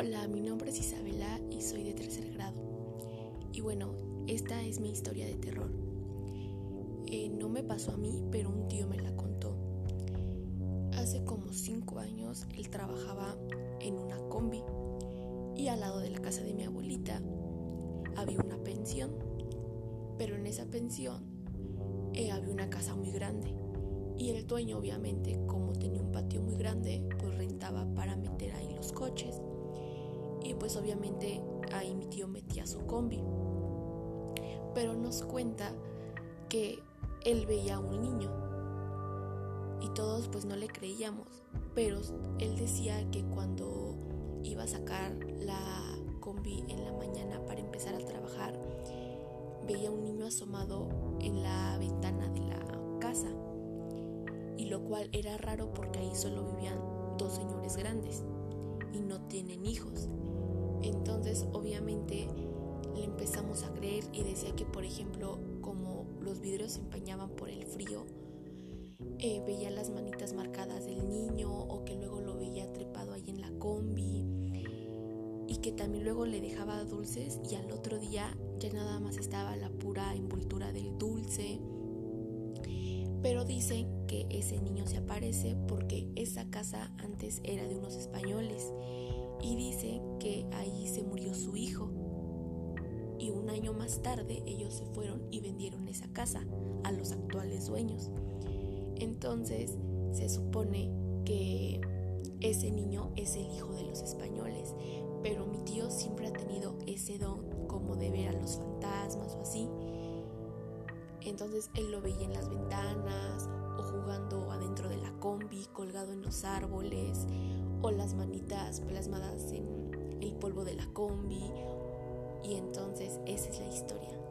Hola, mi nombre es Isabela y soy de tercer grado. Y bueno, esta es mi historia de terror. Eh, no me pasó a mí, pero un tío me la contó. Hace como cinco años él trabajaba en una combi y al lado de la casa de mi abuelita había una pensión. Pero en esa pensión eh, había una casa muy grande y el dueño obviamente como tenía un patio muy grande pues rentaba para meter ahí los coches y pues obviamente ahí mi tío metía su combi. Pero nos cuenta que él veía a un niño y todos pues no le creíamos, pero él decía que cuando iba a sacar la combi en la mañana para empezar a trabajar, veía un niño asomado en la ventana de la casa, y lo cual era raro porque ahí solo vivían dos señores grandes y no tienen hijos. Entonces obviamente le empezamos a creer y decía que por ejemplo como los vidrios se empañaban por el frío, eh, veía las manitas marcadas del niño o que luego lo veía trepado ahí en la combi y que también luego le dejaba dulces y al otro día ya nada más estaba la pura envoltura del dulce. Pero dicen que ese niño se aparece porque esa casa antes era de unos españoles y dice que ahí se murió su hijo. Y un año más tarde ellos se fueron y vendieron esa casa a los actuales dueños. Entonces se supone que ese niño es el hijo de los españoles, pero mi tío siempre ha tenido ese don como de ver a los fantasmas o así. Entonces él lo veía en las ventanas o jugando adentro de la combi, colgado en los árboles o las manitas plasmadas en el polvo de la combi. Y entonces esa es la historia.